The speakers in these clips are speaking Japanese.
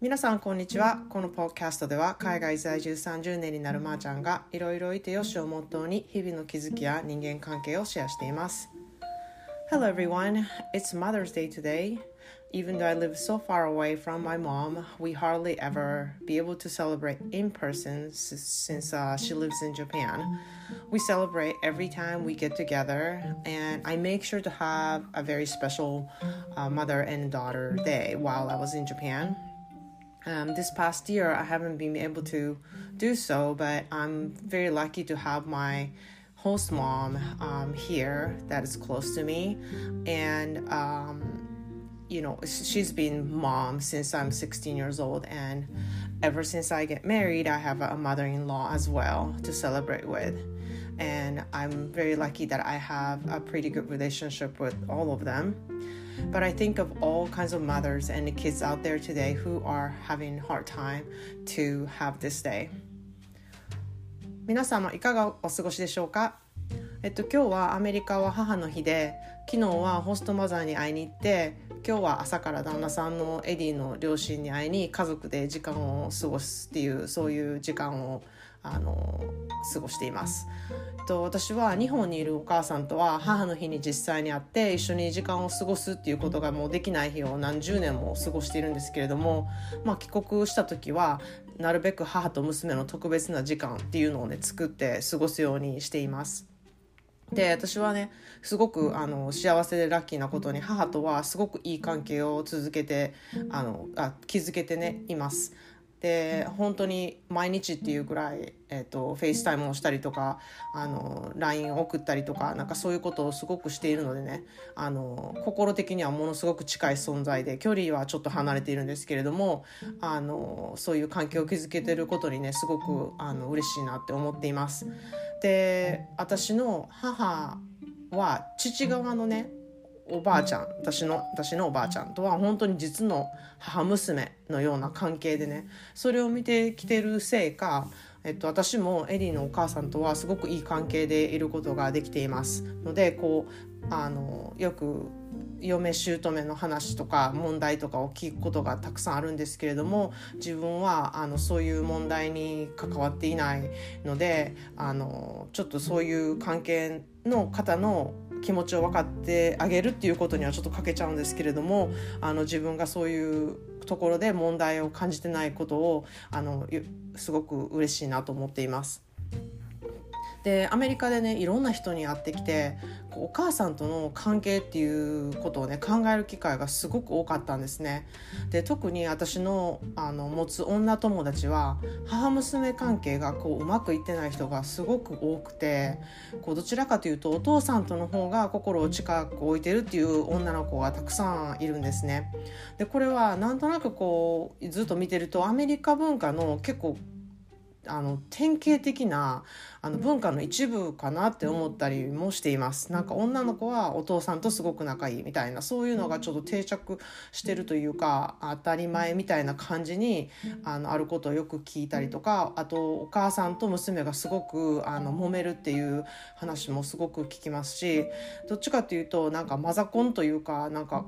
皆さんこんにちはこのポッドキャストでは海外在住30年になるまーちゃんがいろいろいてよしをモットーに日々の気づきや人間関係をシェアしています Hello everyone, it's Mother's Day today Even though I live so far away from my mom, we hardly ever be able to celebrate in person since uh, she lives in Japan. We celebrate every time we get together, and I make sure to have a very special uh, mother and daughter day while I was in Japan. Um, this past year, I haven't been able to do so, but I'm very lucky to have my host mom um, here that is close to me, and um, you know she's been mom since I'm 16 years old, and ever since I get married, I have a mother-in-law as well to celebrate with. And I'm very lucky that I have a pretty good relationship with all of them. But I think of all kinds of mothers and kids out there today who are having hard time to have this day. 皆様いかがお過ごしでしょうかえっと今日はアメリカは母の日で昨日はホストマザーに会いに行って今日は朝から旦那さんのエディの両親に会いに家族で時間を過ごすっていうそういう時間をあの過ごしています。と私は日本にいるお母さんとは母の日に実際に会って一緒に時間を過ごすっていうことがもうできない日を何十年も過ごしているんですけれども、まあ、帰国した時はなるべく母と娘の特別な時間っていうのをね作って過ごすようにしています。で私はねすごくあの幸せでラッキーなことに母とはすごくいい関係を続けてあのあ築けてねいます。で本当に毎日っていうぐらい、えーと、フェイスタイムをしたりとかあの LINE を送ったりとかなんかそういうことをすごくしているのでねあの心的にはものすごく近い存在で距離はちょっと離れているんですけれどもあのそういう関係を築けてることにねすごくあの嬉しいなって思っています。で私の母は父側のねおばあちゃん私の私のおばあちゃんとは本当に実の母娘のような関係でねそれを見てきてるせいか、えっと、私もエリーのお母さんとはすごくいい関係でいることができています。のでこうあのよく嫁姑の話とか問題とかを聞くことがたくさんあるんですけれども自分はあのそういう問題に関わっていないのであのちょっとそういう関係の方の気持ちを分かってあげるっていうことにはちょっと欠けちゃうんですけれどもあの自分がそういうところで問題を感じてないことをあのすごく嬉しいなと思っています。でアメリカでねいろんな人に会ってきてお母さんとの関係っていうことをね考える機会がすごく多かったんですね。で特に私のあの持つ女友達は母娘関係がこううまくいってない人がすごく多くてこうどちらかというとお父さんとの方が心を近く置いてるっていう女の子がたくさんいるんですね。でこれはなんとなくこうずっと見てるとアメリカ文化の結構あの典型的なあの文化の一部かなって思ったりもしています。なんか女の子はお父さんとすごく仲いいみたいなそういうのがちょっと定着してるというか当たり前みたいな感じにあのあることをよく聞いたりとかあとお母さんと娘がすごくあの揉めるっていう話もすごく聞きますしどっちかっていうとなんかマザコンというかなんか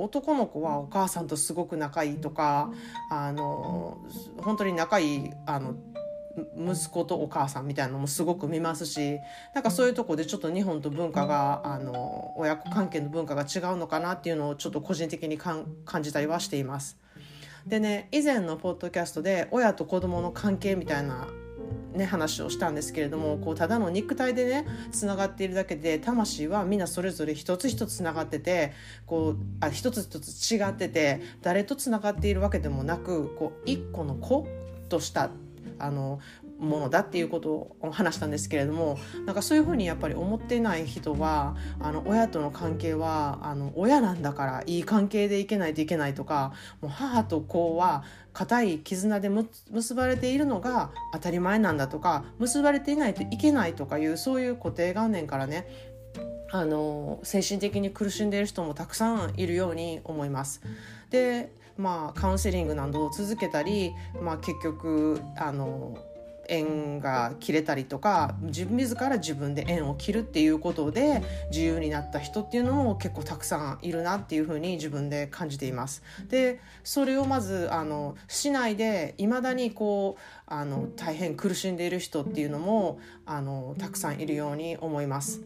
男の子はお母さんとすごく仲いいとかあの本当に仲いいあの息子とお母さんみたいなのもすごく見ますしなんかそういうとこでちょっと日本と文化があの親子関係の文化が違うのかなっていうのをちょっと個人的に感じたりはしています。でね以前のポッドキャストで親と子供の関係みたいなね、話をしたんですけれどもこうただの肉体でねつながっているだけで魂はみんなそれぞれ一つ一つつながっててこうあ一つ一つ違ってて誰とつながっているわけでもなくこう一個の子としたあのものだっていうことを話したんですけれどもなんかそういうふうにやっぱり思ってない人はあの親との関係はあの親なんだからいい関係でいけないといけないとかもう母と子は固い絆で結ばれているのが当たり前なんだとか結ばれていないといけないとかいうそういう固定観念からねあの精神的に苦しんでいる人もたくさんいるように思います。でまあカウンセリングなどを続けたり、まあ、結局あの縁が切れたりとか自分自ら自分で縁を切るっていうことで自由になった人っていうのも結構たくさんいるなっていうふうに自分で感じています。でそれをまずあの市内でいまだにこうあの大変苦しんでいる人っていうのもあのたくさんいるように思います。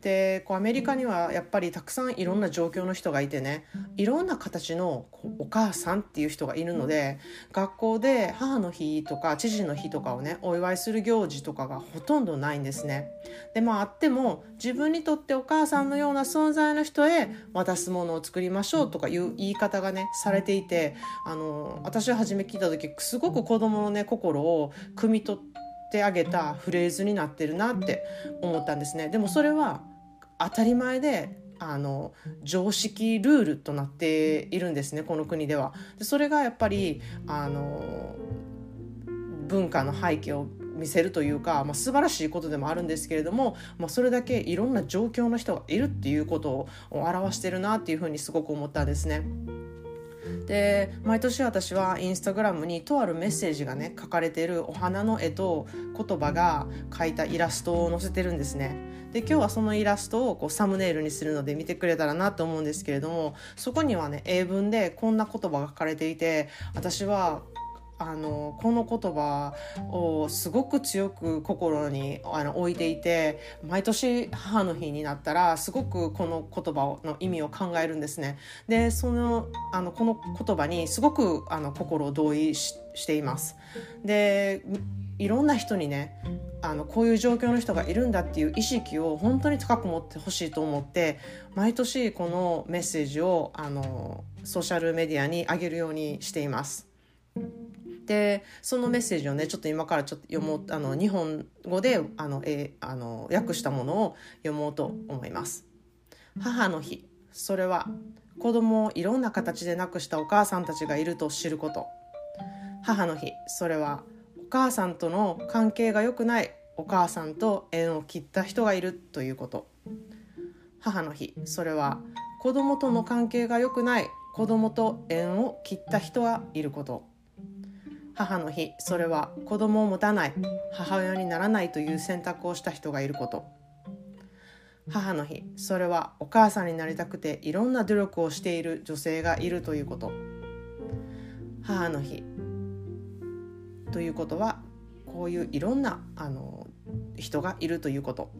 でこうアメリカにはやっぱりたくさんいろんな状況の人がいてねいろんな形のお母さんっていう人がいるので学校で母の日とか知事の日とかをねお祝いする行事とかがほとんどないんですね。でまああっても自分にとってお母さんのような存在の人へ渡すものを作りましょうとかいう言い方がねされていてあの私は初め聞いた時すごく子供のね心を汲み取ってあげたフレーズになってるなって思ったんですね。でもそれは当たり前であの常識ルールとなっているんですねこの国では。でそれがやっぱりあの文化の背景を見せるというか、まあ、素晴らしいことでもあるんですけれども、まあ、それだけいろんな状況の人がいるっていうことを表してるなっていうふうにすごく思ったんですね。で毎年私はインスタグラムにとあるメッセージがね書かれているお花の絵と言葉が書いたイラストを載せてるんですねで今日はそのイラストをこうサムネイルにするので見てくれたらなと思うんですけれどもそこにはね英文でこんな言葉が書かれていて私はあのこの言葉をすごく強く心にあの置いていて毎年母の日になったらすごくこの言葉の意味を考えるんですね。でそのあのこの言葉にすごくあの心を同意しています。でいろんな人にねあのこういう状況の人がいるんだっていう意識を本当に高く持ってほしいと思って毎年このメッセージをあのソーシャルメディアに上げるようにしています。でそのメッセージをねちょっと今からちょっと読もうあの日本語であの、えあの訳したものを読もうと思います。母の日それは子供をいろんな形で亡くしたお母さんたちがいると知ること母の日それは母さんとの関係が良くないお母さんと縁を切った人がいるということ。母の日それは子供との関係が良くない子供と縁を切った人がいること。母の日それは子供を持たない母親にならないという選択をした人がいること。母の日それはお母さんになりたくていろんな努力をしている女性がいるということ。母の日ということはこういういろんなあの人がいるということ。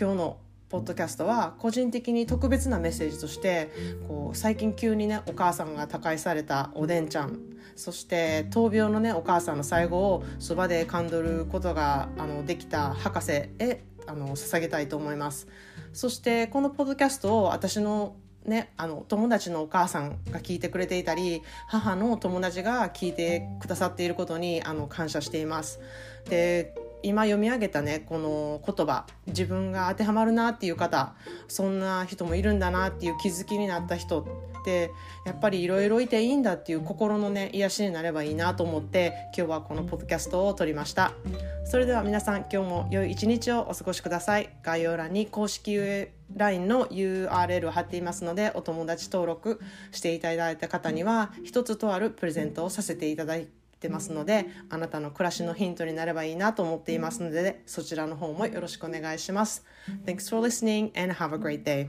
今日のポッドキャストは個人的に特別なメッセージとしてこう最近急にねお母さんが他界されたおでんちゃん。そして闘病のねお母さんの最後をそばで感どることがあのできた博士へあの捧げたいと思います。そしてこのポッドキャストを私のね、あの友達のお母さんが聞いてくれていたり母の友達が聞いてくださっていることにあの感謝しています。で今読み上げたねこの言葉自分が当てはまるなっていう方そんな人もいるんだなっていう気づきになった人ってやっぱりいろいろいていいんだっていう心のね癒しになればいいなと思って今日はこのポッドキャストを撮りましたそれでは皆さん今日も良い一日をお過ごしください概要欄に公式 LINE の URL を貼っていますのでお友達登録していただいた方には一つとあるプレゼントをさせていただいてますのであなたの暮らしのヒントになればいいなと思っていますのでそちらの方もよろしくお願いします。Thanks for listening and have a great day.